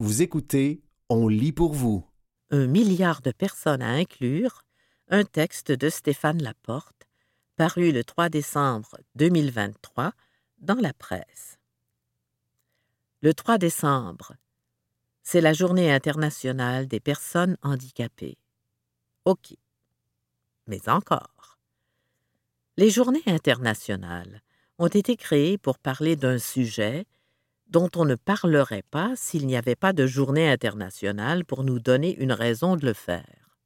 Vous écoutez On lit pour vous. Un milliard de personnes à inclure, un texte de Stéphane Laporte, paru le 3 décembre 2023 dans la presse. Le 3 décembre, c'est la journée internationale des personnes handicapées. OK. Mais encore. Les journées internationales ont été créées pour parler d'un sujet dont on ne parlerait pas s'il n'y avait pas de journée internationale pour nous donner une raison de le faire.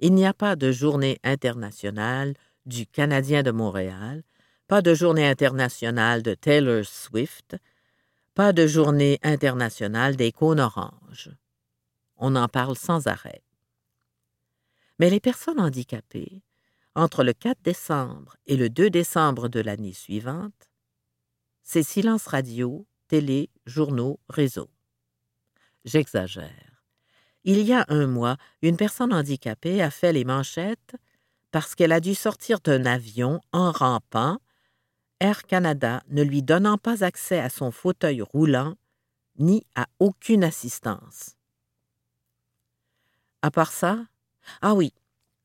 Il n'y a pas de journée internationale du Canadien de Montréal, pas de journée internationale de Taylor Swift, pas de journée internationale des cônes oranges. On en parle sans arrêt. Mais les personnes handicapées, entre le 4 décembre et le 2 décembre de l'année suivante, c'est silence radio, télé, journaux, réseaux. J'exagère. Il y a un mois, une personne handicapée a fait les manchettes parce qu'elle a dû sortir d'un avion en rampant, Air Canada ne lui donnant pas accès à son fauteuil roulant ni à aucune assistance. À part ça, ah oui,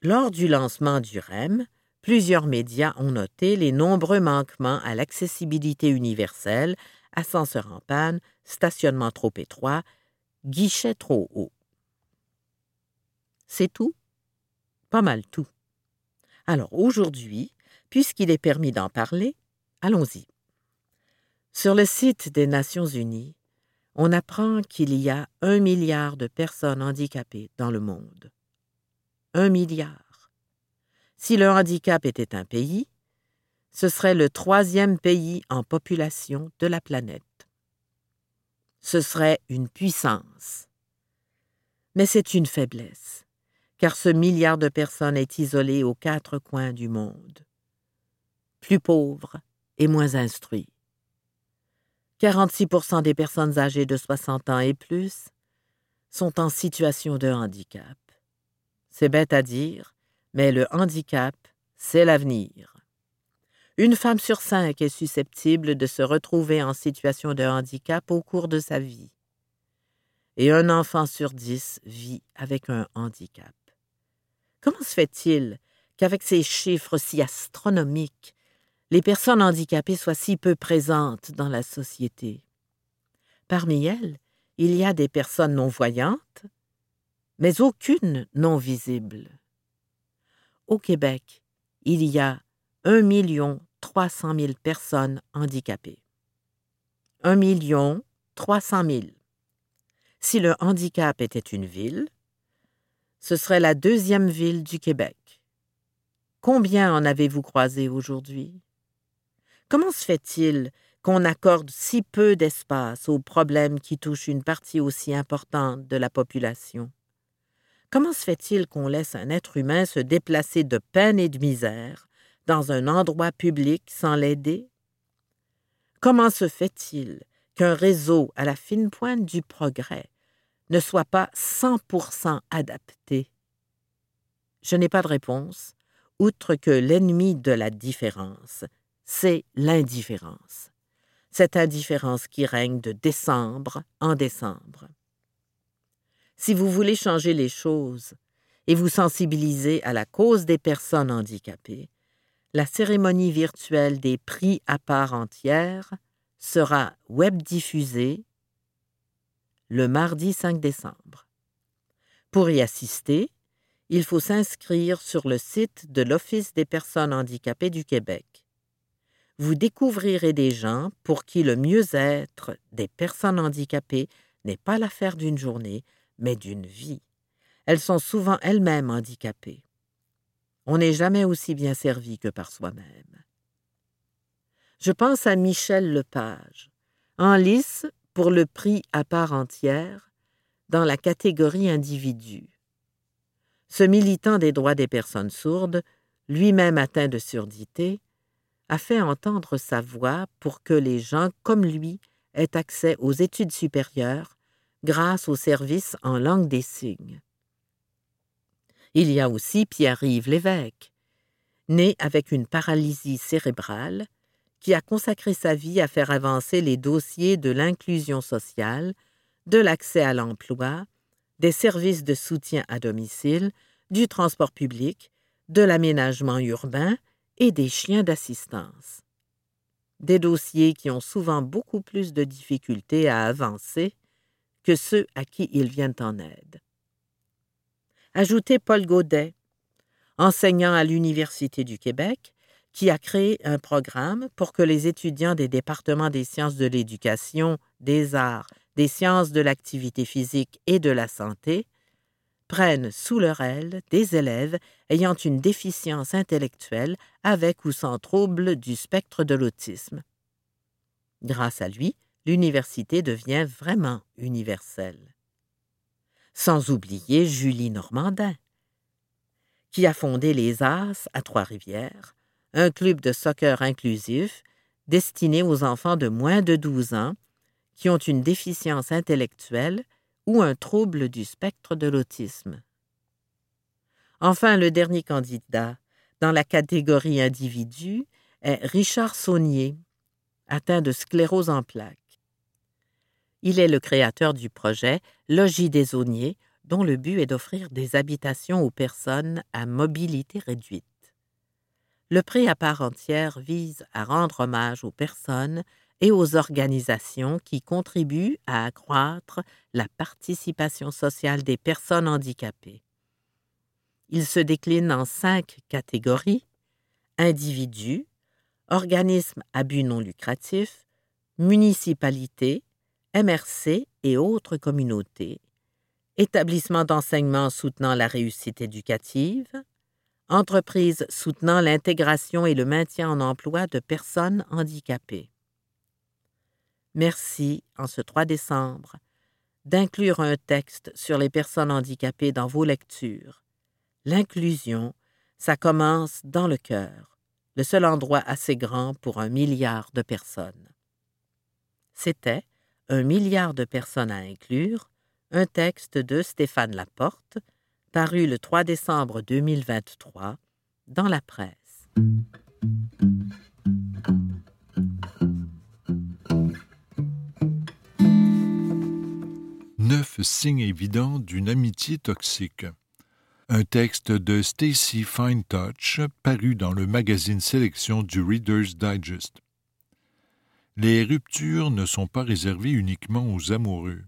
lors du lancement du REM, plusieurs médias ont noté les nombreux manquements à l'accessibilité universelle, ascenseurs en panne, stationnement trop étroit, guichet trop haut. C'est tout? Pas mal tout. Alors aujourd'hui, puisqu'il est permis d'en parler, allons-y. Sur le site des Nations Unies, on apprend qu'il y a un milliard de personnes handicapées dans le monde. Un milliard. Si le handicap était un pays, ce serait le troisième pays en population de la planète. Ce serait une puissance. Mais c'est une faiblesse, car ce milliard de personnes est isolé aux quatre coins du monde, plus pauvre et moins instruit. 46% des personnes âgées de 60 ans et plus sont en situation de handicap. C'est bête à dire, mais le handicap, c'est l'avenir. Une femme sur cinq est susceptible de se retrouver en situation de handicap au cours de sa vie. Et un enfant sur dix vit avec un handicap. Comment se fait-il qu'avec ces chiffres si astronomiques, les personnes handicapées soient si peu présentes dans la société? Parmi elles, il y a des personnes non-voyantes, mais aucune non visible au Québec, il y a 1 million 300 000 personnes handicapées. 1 million 300 000. Si le handicap était une ville, ce serait la deuxième ville du Québec. Combien en avez-vous croisé aujourd'hui? Comment se fait-il qu'on accorde si peu d'espace aux problèmes qui touchent une partie aussi importante de la population? Comment se fait-il qu'on laisse un être humain se déplacer de peine et de misère dans un endroit public sans l'aider? Comment se fait-il qu'un réseau à la fine pointe du progrès ne soit pas 100% adapté? Je n'ai pas de réponse, outre que l'ennemi de la différence, c'est l'indifférence. Cette indifférence qui règne de décembre en décembre. Si vous voulez changer les choses et vous sensibiliser à la cause des personnes handicapées, la cérémonie virtuelle des prix à part entière sera web diffusée le mardi 5 décembre. Pour y assister, il faut s'inscrire sur le site de l'Office des personnes handicapées du Québec. Vous découvrirez des gens pour qui le mieux-être des personnes handicapées n'est pas l'affaire d'une journée, mais d'une vie. Elles sont souvent elles-mêmes handicapées. On n'est jamais aussi bien servi que par soi-même. Je pense à Michel Lepage, en lice pour le prix à part entière dans la catégorie individu. Ce militant des droits des personnes sourdes, lui-même atteint de surdité, a fait entendre sa voix pour que les gens comme lui aient accès aux études supérieures grâce au service en langue des signes. Il y a aussi Pierre-Yves Lévesque, né avec une paralysie cérébrale, qui a consacré sa vie à faire avancer les dossiers de l'inclusion sociale de l'accès à l'emploi, des services de soutien à domicile, du transport public, de l'aménagement urbain et des chiens d'assistance. Des dossiers qui ont souvent beaucoup plus de difficultés à avancer que ceux à qui ils viennent en aide. Ajoutez Paul Godet, enseignant à l'Université du Québec, qui a créé un programme pour que les étudiants des départements des sciences de l'éducation, des arts, des sciences de l'activité physique et de la santé prennent sous leur aile des élèves ayant une déficience intellectuelle avec ou sans trouble du spectre de l'autisme. Grâce à lui, l'université devient vraiment universelle. Sans oublier Julie Normandin, qui a fondé les As à Trois-Rivières, un club de soccer inclusif destiné aux enfants de moins de 12 ans qui ont une déficience intellectuelle ou un trouble du spectre de l'autisme. Enfin, le dernier candidat dans la catégorie individu est Richard Saunier, atteint de sclérose en plaques. Il est le créateur du projet Logis des Sauniers, dont le but est d'offrir des habitations aux personnes à mobilité réduite. Le prix à part entière vise à rendre hommage aux personnes et aux organisations qui contribuent à accroître la participation sociale des personnes handicapées. Il se décline en cinq catégories individus, organismes à but non lucratif, municipalités, MRC et autres communautés, établissements d'enseignement soutenant la réussite éducative, entreprises soutenant l'intégration et le maintien en emploi de personnes handicapées. Merci, en ce 3 décembre, d'inclure un texte sur les personnes handicapées dans vos lectures. L'inclusion, ça commence dans le cœur, le seul endroit assez grand pour un milliard de personnes. C'était Un milliard de personnes à inclure, un texte de Stéphane Laporte, paru le 3 décembre 2023 dans la presse. Neuf signes évidents d'une amitié toxique. Un texte de Stacy Touch paru dans le magazine Sélection du Reader's Digest. Les ruptures ne sont pas réservées uniquement aux amoureux.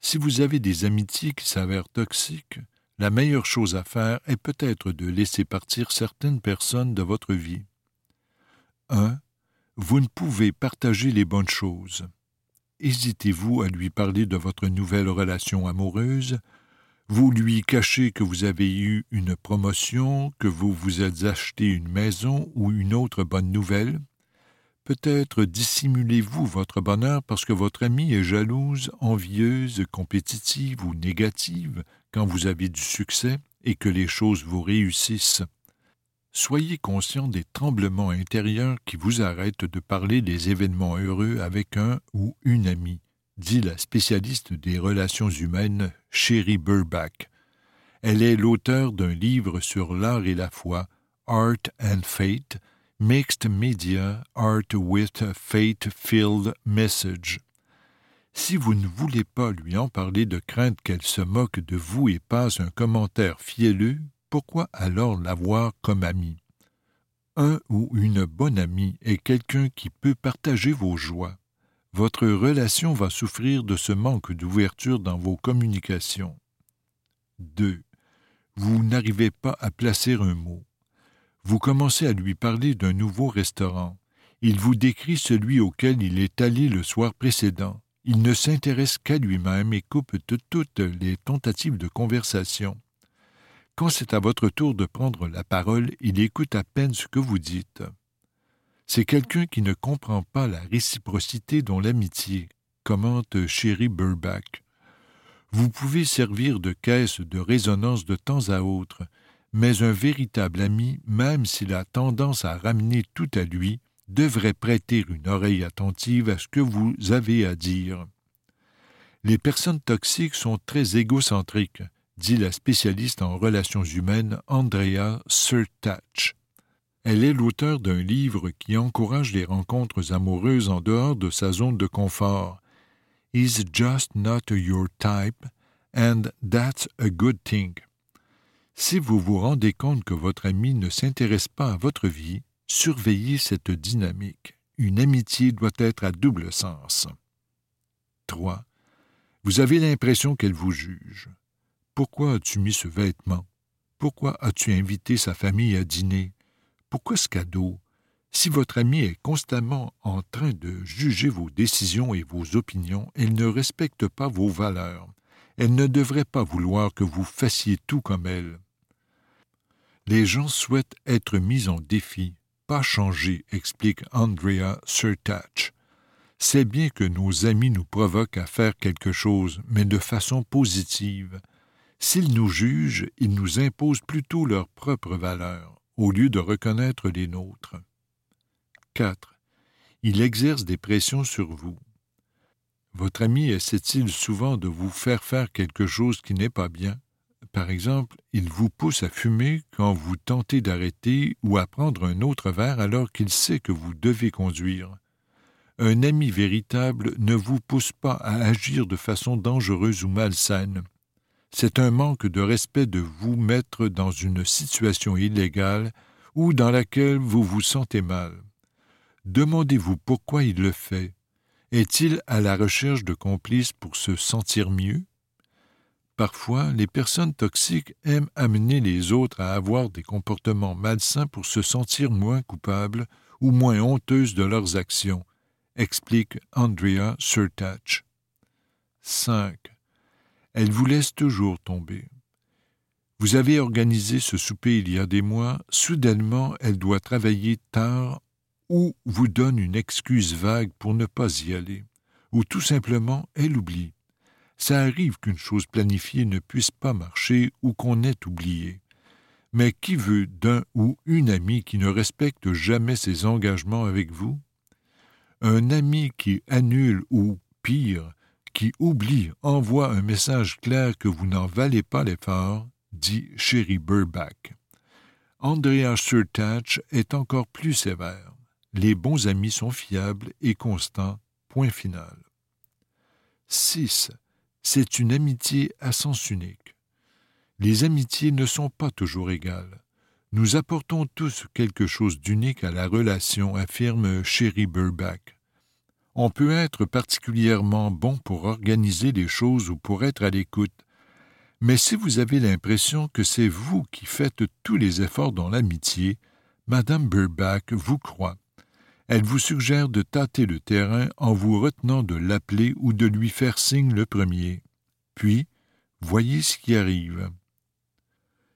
Si vous avez des amitiés qui s'avèrent toxiques, la meilleure chose à faire est peut-être de laisser partir certaines personnes de votre vie. 1. Vous ne pouvez partager les bonnes choses. Hésitez-vous à lui parler de votre nouvelle relation amoureuse Vous lui cachez que vous avez eu une promotion, que vous vous êtes acheté une maison ou une autre bonne nouvelle Peut-être dissimulez-vous votre bonheur parce que votre amie est jalouse, envieuse, compétitive ou négative quand vous avez du succès et que les choses vous réussissent. Soyez conscient des tremblements intérieurs qui vous arrêtent de parler des événements heureux avec un ou une amie, dit la spécialiste des relations humaines Sherry Burbach. Elle est l'auteur d'un livre sur l'art et la foi, Art and Fate, Mixed Media Art with a Fate-Filled Message. Si vous ne voulez pas lui en parler de crainte qu'elle se moque de vous et passe un commentaire fielleux, pourquoi alors l'avoir comme ami? Un ou une bonne amie est quelqu'un qui peut partager vos joies. Votre relation va souffrir de ce manque d'ouverture dans vos communications. 2. Vous n'arrivez pas à placer un mot. Vous commencez à lui parler d'un nouveau restaurant. Il vous décrit celui auquel il est allé le soir précédent. Il ne s'intéresse qu'à lui-même et coupe toutes les tentatives de conversation. Quand c'est à votre tour de prendre la parole, il écoute à peine ce que vous dites. C'est quelqu'un qui ne comprend pas la réciprocité dont l'amitié, commente Sherry Burbach. Vous pouvez servir de caisse de résonance de temps à autre, mais un véritable ami, même s'il a tendance à ramener tout à lui, devrait prêter une oreille attentive à ce que vous avez à dire. Les personnes toxiques sont très égocentriques, dit la spécialiste en relations humaines Andrea Surtach. Elle est l'auteur d'un livre qui encourage les rencontres amoureuses en dehors de sa zone de confort. He's just not your type, and that's a good thing. Si vous vous rendez compte que votre ami ne s'intéresse pas à votre vie, surveillez cette dynamique. Une amitié doit être à double sens. 3. Vous avez l'impression qu'elle vous juge. Pourquoi as-tu mis ce vêtement? Pourquoi as-tu invité sa famille à dîner? Pourquoi ce cadeau? Si votre ami est constamment en train de juger vos décisions et vos opinions, elle ne respecte pas vos valeurs. Elle ne devrait pas vouloir que vous fassiez tout comme elle. Les gens souhaitent être mis en défi, pas changer, explique Andrea Surtach. C'est bien que nos amis nous provoquent à faire quelque chose, mais de façon positive. S'ils nous jugent, ils nous imposent plutôt leurs propres valeurs, au lieu de reconnaître les nôtres. 4. Il exerce des pressions sur vous. Votre ami essaie-t-il souvent de vous faire faire quelque chose qui n'est pas bien? Par exemple, il vous pousse à fumer quand vous tentez d'arrêter ou à prendre un autre verre alors qu'il sait que vous devez conduire. Un ami véritable ne vous pousse pas à agir de façon dangereuse ou malsaine. C'est un manque de respect de vous mettre dans une situation illégale ou dans laquelle vous vous sentez mal. Demandez-vous pourquoi il le fait. Est-il à la recherche de complices pour se sentir mieux? Parfois, les personnes toxiques aiment amener les autres à avoir des comportements malsains pour se sentir moins coupables ou moins honteuses de leurs actions, explique Andrea Surtach. 5. Elle vous laisse toujours tomber. Vous avez organisé ce souper il y a des mois, soudainement elle doit travailler tard ou vous donne une excuse vague pour ne pas y aller, ou tout simplement elle oublie. Ça arrive qu'une chose planifiée ne puisse pas marcher ou qu'on ait oublié. Mais qui veut d'un ou une amie qui ne respecte jamais ses engagements avec vous? Un ami qui annule ou, pire, qui oublie, envoie un message clair que vous n'en valez pas l'effort, dit Sherry Burback. Andrea Surtach est encore plus sévère. Les bons amis sont fiables et constants. Point final. 6. C'est une amitié à sens unique. Les amitiés ne sont pas toujours égales. Nous apportons tous quelque chose d'unique à la relation, affirme Sherry Burback. On peut être particulièrement bon pour organiser les choses ou pour être à l'écoute, mais si vous avez l'impression que c'est vous qui faites tous les efforts dans l'amitié, Madame Burback vous croit. Elle vous suggère de tâter le terrain en vous retenant de l'appeler ou de lui faire signe le premier. Puis, voyez ce qui arrive.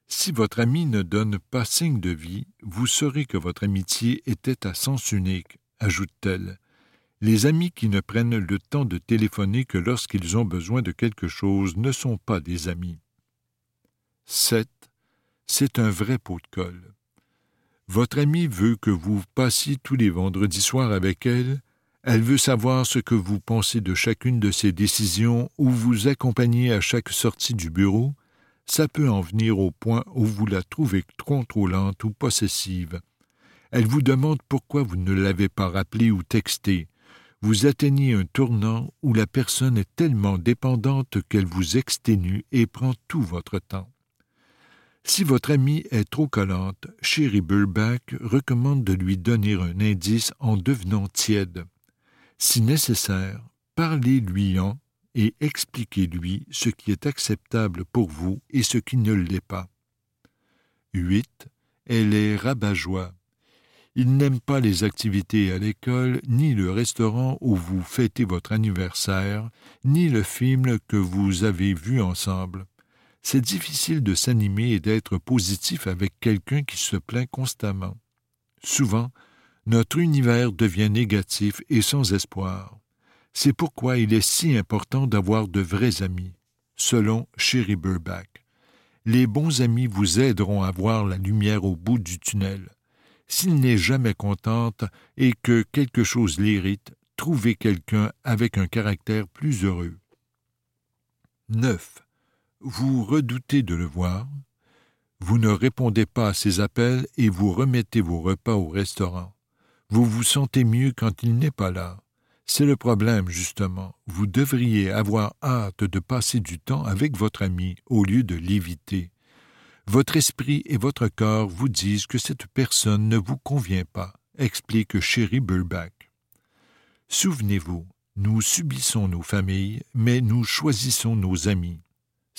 Si votre ami ne donne pas signe de vie, vous saurez que votre amitié était à sens unique, ajoute-t-elle. Les amis qui ne prennent le temps de téléphoner que lorsqu'ils ont besoin de quelque chose ne sont pas des amis. 7. C'est un vrai pot de colle. Votre amie veut que vous passiez tous les vendredis soirs avec elle. Elle veut savoir ce que vous pensez de chacune de ses décisions ou vous accompagner à chaque sortie du bureau. Ça peut en venir au point où vous la trouvez contrôlante ou possessive. Elle vous demande pourquoi vous ne l'avez pas rappelé ou texté. Vous atteignez un tournant où la personne est tellement dépendante qu'elle vous exténue et prend tout votre temps. Si votre amie est trop collante, Sherry Burback recommande de lui donner un indice en devenant tiède. Si nécessaire, parlez-lui-en et expliquez-lui ce qui est acceptable pour vous et ce qui ne l'est pas. 8. Elle est rabat-joie. Il n'aime pas les activités à l'école, ni le restaurant où vous fêtez votre anniversaire, ni le film que vous avez vu ensemble c'est difficile de s'animer et d'être positif avec quelqu'un qui se plaint constamment. Souvent, notre univers devient négatif et sans espoir. C'est pourquoi il est si important d'avoir de vrais amis, selon Sherry Burback. Les bons amis vous aideront à voir la lumière au bout du tunnel. S'il n'est jamais contente et que quelque chose l'irrite, trouvez quelqu'un avec un caractère plus heureux. 9. Vous redoutez de le voir, vous ne répondez pas à ses appels et vous remettez vos repas au restaurant. Vous vous sentez mieux quand il n'est pas là. C'est le problème, justement. Vous devriez avoir hâte de passer du temps avec votre ami au lieu de l'éviter. Votre esprit et votre corps vous disent que cette personne ne vous convient pas, explique Sherry Burback. Souvenez-vous, nous subissons nos familles, mais nous choisissons nos amis.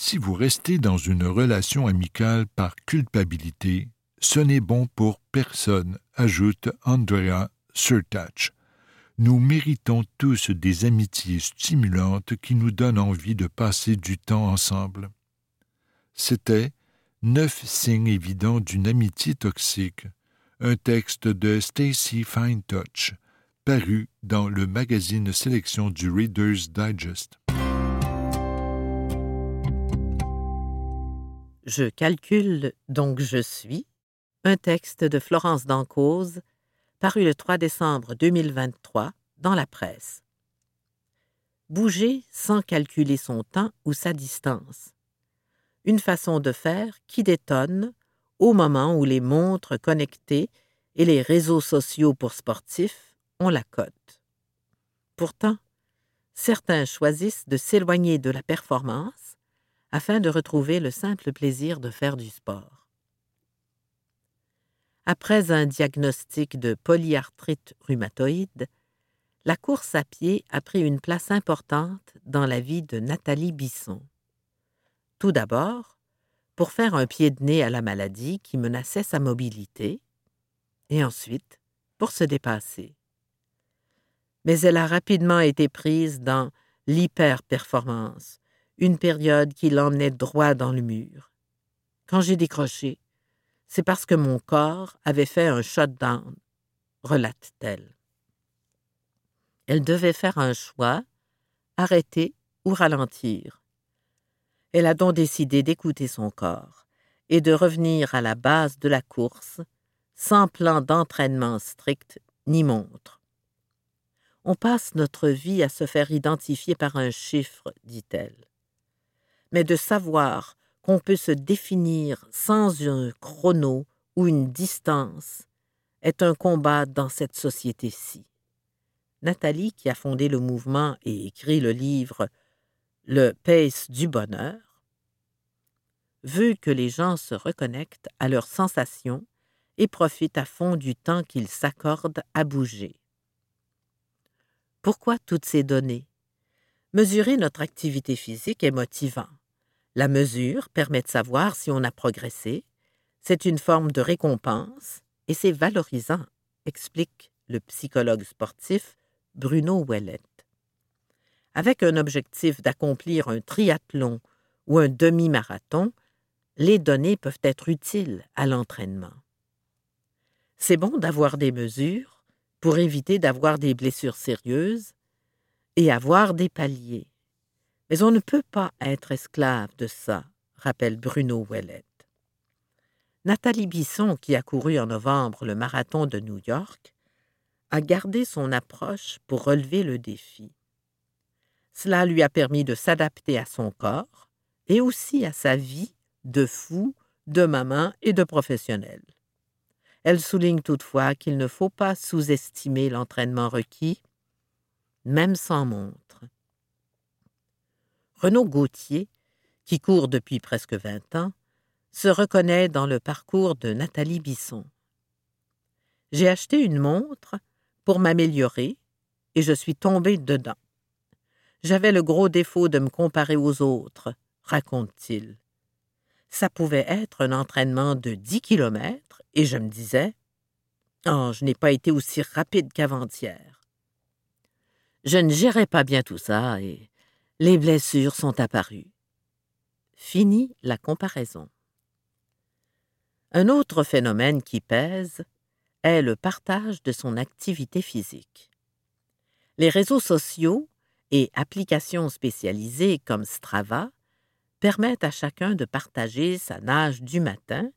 Si vous restez dans une relation amicale par culpabilité, ce n'est bon pour personne, ajoute Andrea Surtach. Nous méritons tous des amitiés stimulantes qui nous donnent envie de passer du temps ensemble. C'était Neuf signes évidents d'une amitié toxique, un texte de Stacy Finetouch, paru dans le magazine sélection du Reader's Digest. Je calcule, donc je suis, un texte de Florence Dancause, paru le 3 décembre 2023 dans la presse. Bouger sans calculer son temps ou sa distance. Une façon de faire qui détonne au moment où les montres connectées et les réseaux sociaux pour sportifs ont la cote. Pourtant, certains choisissent de s'éloigner de la performance afin de retrouver le simple plaisir de faire du sport. Après un diagnostic de polyarthrite rhumatoïde, la course à pied a pris une place importante dans la vie de Nathalie Bisson. Tout d'abord, pour faire un pied de nez à la maladie qui menaçait sa mobilité, et ensuite pour se dépasser. Mais elle a rapidement été prise dans l'hyper-performance, une période qui l'emmenait droit dans le mur. Quand j'ai décroché, c'est parce que mon corps avait fait un shutdown, relate-t-elle. Elle devait faire un choix, arrêter ou ralentir. Elle a donc décidé d'écouter son corps et de revenir à la base de la course, sans plan d'entraînement strict ni montre. On passe notre vie à se faire identifier par un chiffre, dit-elle mais de savoir qu'on peut se définir sans un chrono ou une distance est un combat dans cette société-ci. Nathalie, qui a fondé le mouvement et écrit le livre Le pace du bonheur, veut que les gens se reconnectent à leurs sensations et profitent à fond du temps qu'ils s'accordent à bouger. Pourquoi toutes ces données? Mesurer notre activité physique est motivant. La mesure permet de savoir si on a progressé. C'est une forme de récompense et c'est valorisant, explique le psychologue sportif Bruno Ouellet. Avec un objectif d'accomplir un triathlon ou un demi-marathon, les données peuvent être utiles à l'entraînement. C'est bon d'avoir des mesures pour éviter d'avoir des blessures sérieuses et avoir des paliers. Mais on ne peut pas être esclave de ça, rappelle Bruno Ouellet. Nathalie Bisson, qui a couru en novembre le marathon de New York, a gardé son approche pour relever le défi. Cela lui a permis de s'adapter à son corps et aussi à sa vie de fou, de maman et de professionnel. Elle souligne toutefois qu'il ne faut pas sous-estimer l'entraînement requis, même sans montre. Renaud Gauthier, qui court depuis presque vingt ans, se reconnaît dans le parcours de Nathalie Bisson. J'ai acheté une montre pour m'améliorer et je suis tombé dedans. J'avais le gros défaut de me comparer aux autres, raconte-t-il. Ça pouvait être un entraînement de dix kilomètres et je me disais Oh, je n'ai pas été aussi rapide qu'avant-hier. Je ne gérais pas bien tout ça et les blessures sont apparues. Fini la comparaison. Un autre phénomène qui pèse est le partage de son activité physique. Les réseaux sociaux et applications spécialisées comme Strava permettent à chacun de partager sa nage du matin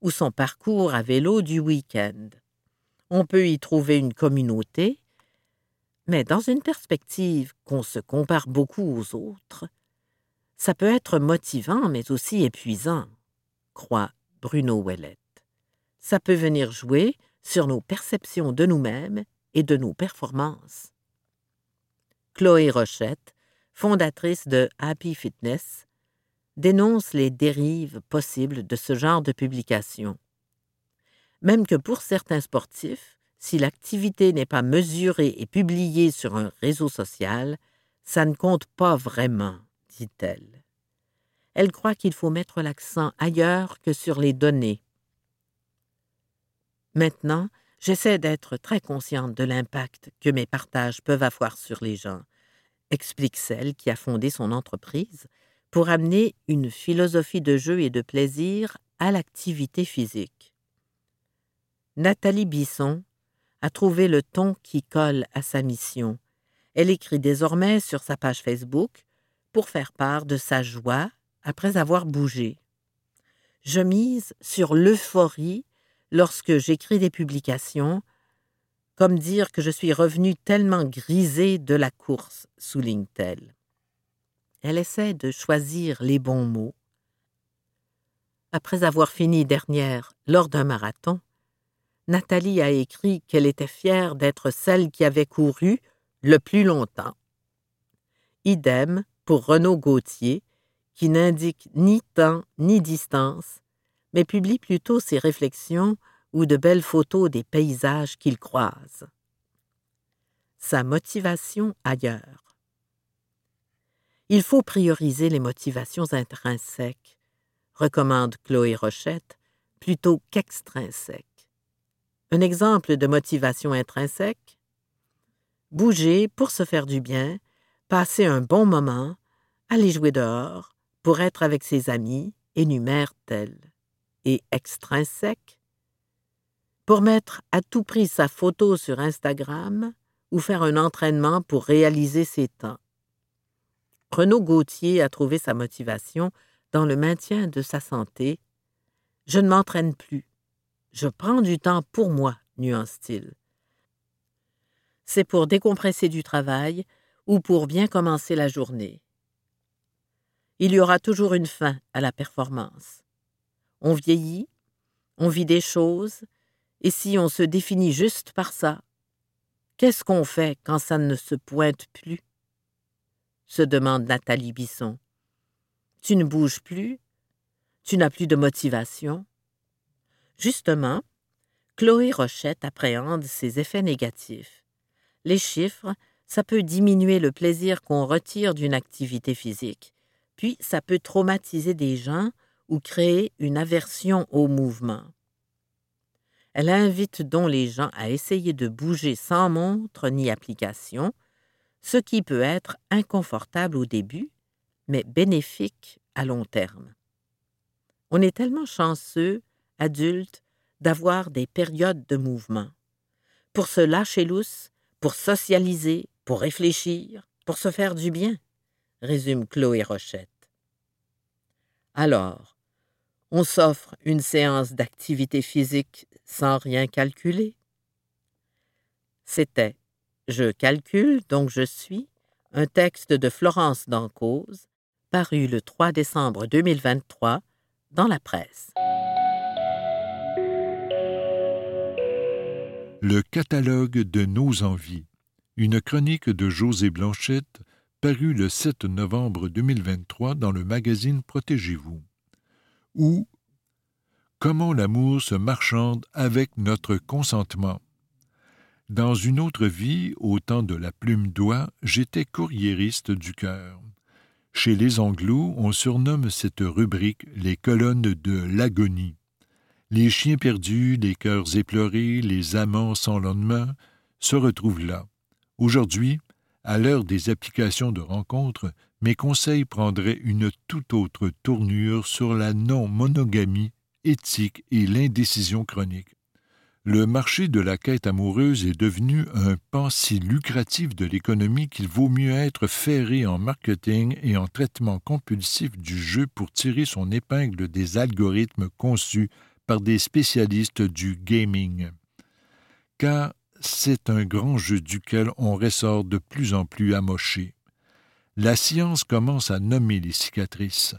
ou son parcours à vélo du week-end. On peut y trouver une communauté mais dans une perspective qu'on se compare beaucoup aux autres, ça peut être motivant mais aussi épuisant, croit Bruno Ouellet. Ça peut venir jouer sur nos perceptions de nous-mêmes et de nos performances. Chloé Rochette, fondatrice de Happy Fitness, dénonce les dérives possibles de ce genre de publication. Même que pour certains sportifs, si l'activité n'est pas mesurée et publiée sur un réseau social, ça ne compte pas vraiment, dit-elle. Elle croit qu'il faut mettre l'accent ailleurs que sur les données. Maintenant, j'essaie d'être très consciente de l'impact que mes partages peuvent avoir sur les gens, explique celle qui a fondé son entreprise pour amener une philosophie de jeu et de plaisir à l'activité physique. Nathalie Bisson a trouvé le ton qui colle à sa mission. Elle écrit désormais sur sa page Facebook pour faire part de sa joie après avoir bougé. Je mise sur l'euphorie lorsque j'écris des publications, comme dire que je suis revenue tellement grisée de la course, souligne-t-elle. Elle essaie de choisir les bons mots. Après avoir fini dernière lors d'un marathon, Nathalie a écrit qu'elle était fière d'être celle qui avait couru le plus longtemps. Idem pour Renaud Gauthier, qui n'indique ni temps ni distance, mais publie plutôt ses réflexions ou de belles photos des paysages qu'il croise. Sa motivation ailleurs. Il faut prioriser les motivations intrinsèques, recommande Chloé Rochette, plutôt qu'extrinsèques. Un exemple de motivation intrinsèque Bouger pour se faire du bien, passer un bon moment, aller jouer dehors, pour être avec ses amis, énumère-t-elle. Et extrinsèque Pour mettre à tout prix sa photo sur Instagram ou faire un entraînement pour réaliser ses temps. Renaud Gauthier a trouvé sa motivation dans le maintien de sa santé. Je ne m'entraîne plus. Je prends du temps pour moi, nuance-t-il. C'est pour décompresser du travail ou pour bien commencer la journée. Il y aura toujours une fin à la performance. On vieillit, on vit des choses, et si on se définit juste par ça, qu'est-ce qu'on fait quand ça ne se pointe plus? se demande Nathalie Bisson. Tu ne bouges plus, tu n'as plus de motivation, Justement, Chloé Rochette appréhende ces effets négatifs. Les chiffres, ça peut diminuer le plaisir qu'on retire d'une activité physique, puis ça peut traumatiser des gens ou créer une aversion au mouvement. Elle invite donc les gens à essayer de bouger sans montre ni application, ce qui peut être inconfortable au début, mais bénéfique à long terme. On est tellement chanceux adulte, d'avoir des périodes de mouvement. Pour se lâcher lousse, pour socialiser, pour réfléchir, pour se faire du bien, résume Chloé Rochette. Alors, on s'offre une séance d'activité physique sans rien calculer. C'était Je calcule, donc je suis, un texte de Florence Dancause, paru le 3 décembre 2023 dans la presse. Le catalogue de nos envies, une chronique de José Blanchette, parue le 7 novembre 2023 dans le magazine Protégez-vous. Ou Comment l'amour se marchande avec notre consentement. Dans une autre vie, au temps de la plume d'oie, j'étais courriériste du cœur. Chez les Anglo, on surnomme cette rubrique les colonnes de l'agonie. Les chiens perdus, les cœurs éplorés, les amants sans lendemain se retrouvent là. Aujourd'hui, à l'heure des applications de rencontres, mes conseils prendraient une toute autre tournure sur la non-monogamie éthique et l'indécision chronique. Le marché de la quête amoureuse est devenu un pan si lucratif de l'économie qu'il vaut mieux être ferré en marketing et en traitement compulsif du jeu pour tirer son épingle des algorithmes conçus par des spécialistes du gaming, car c'est un grand jeu duquel on ressort de plus en plus amoché. La science commence à nommer les cicatrices,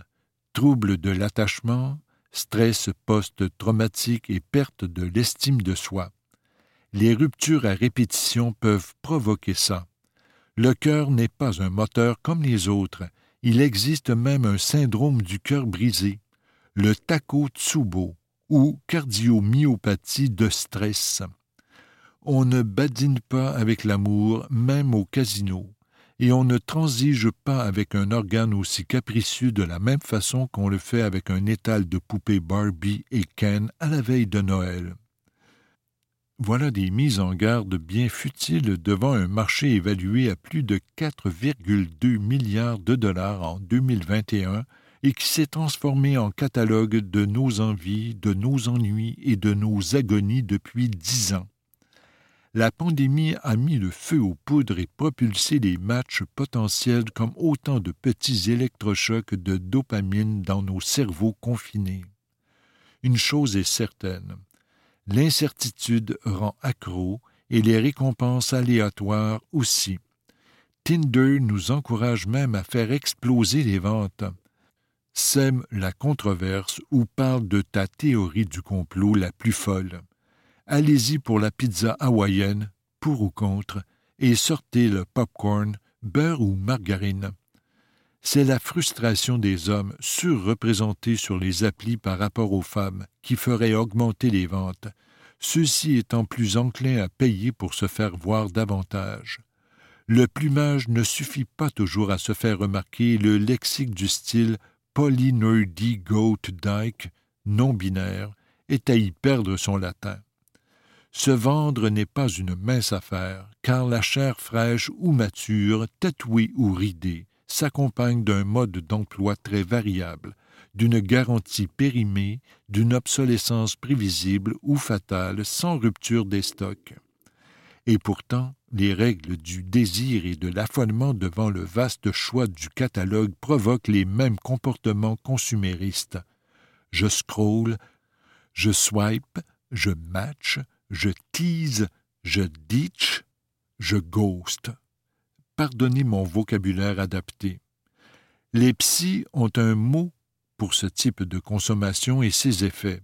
troubles de l'attachement, stress post-traumatique et perte de l'estime de soi. Les ruptures à répétition peuvent provoquer ça. Le cœur n'est pas un moteur comme les autres. Il existe même un syndrome du cœur brisé, le Takotsubo, ou cardiomyopathie de stress. On ne badine pas avec l'amour, même au casino, et on ne transige pas avec un organe aussi capricieux de la même façon qu'on le fait avec un étal de poupées Barbie et Ken à la veille de Noël. Voilà des mises en garde bien futiles devant un marché évalué à plus de 4,2 milliards de dollars en 2021 et qui s'est transformé en catalogue de nos envies, de nos ennuis et de nos agonies depuis dix ans. La pandémie a mis le feu aux poudres et propulsé les matchs potentiels comme autant de petits électrochocs de dopamine dans nos cerveaux confinés. Une chose est certaine, L'incertitude rend accro et les récompenses aléatoires aussi. Tinder nous encourage même à faire exploser les ventes. Sème la controverse ou parle de ta théorie du complot la plus folle. Allez-y pour la pizza hawaïenne, pour ou contre, et sortez le popcorn, beurre ou margarine. C'est la frustration des hommes surreprésentés sur les applis par rapport aux femmes qui ferait augmenter les ventes, ceux-ci étant plus enclins à payer pour se faire voir davantage. Le plumage ne suffit pas toujours à se faire remarquer le lexique du style polynerdy goat dyke non binaire est à y perdre son latin. Se vendre n'est pas une mince affaire, car la chair fraîche ou mature, tatouée ou ridée, s'accompagne d'un mode d'emploi très variable, d'une garantie périmée, d'une obsolescence prévisible ou fatale sans rupture des stocks. Et pourtant, les règles du désir et de l'affolement devant le vaste choix du catalogue provoquent les mêmes comportements consuméristes. Je scroll, je swipe, je match, je tease, je ditch, je ghost pardonnez mon vocabulaire adapté. Les psys ont un mot pour ce type de consommation et ses effets.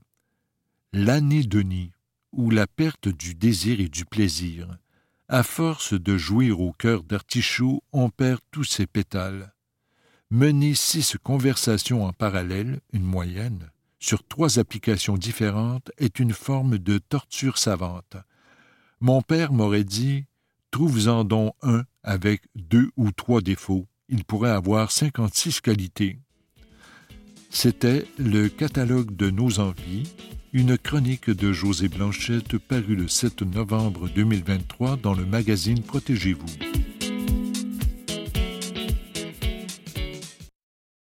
L'anédonie, ou la perte du désir et du plaisir. À force de jouir au cœur d'artichaut, on perd tous ses pétales. Mener six conversations en parallèle, une moyenne, sur trois applications différentes est une forme de torture savante. Mon père m'aurait dit Trouve-en donc un avec deux ou trois défauts. Il pourrait avoir 56 qualités. C'était le catalogue de nos envies, une chronique de José Blanchette parue le 7 novembre 2023 dans le magazine Protégez-vous.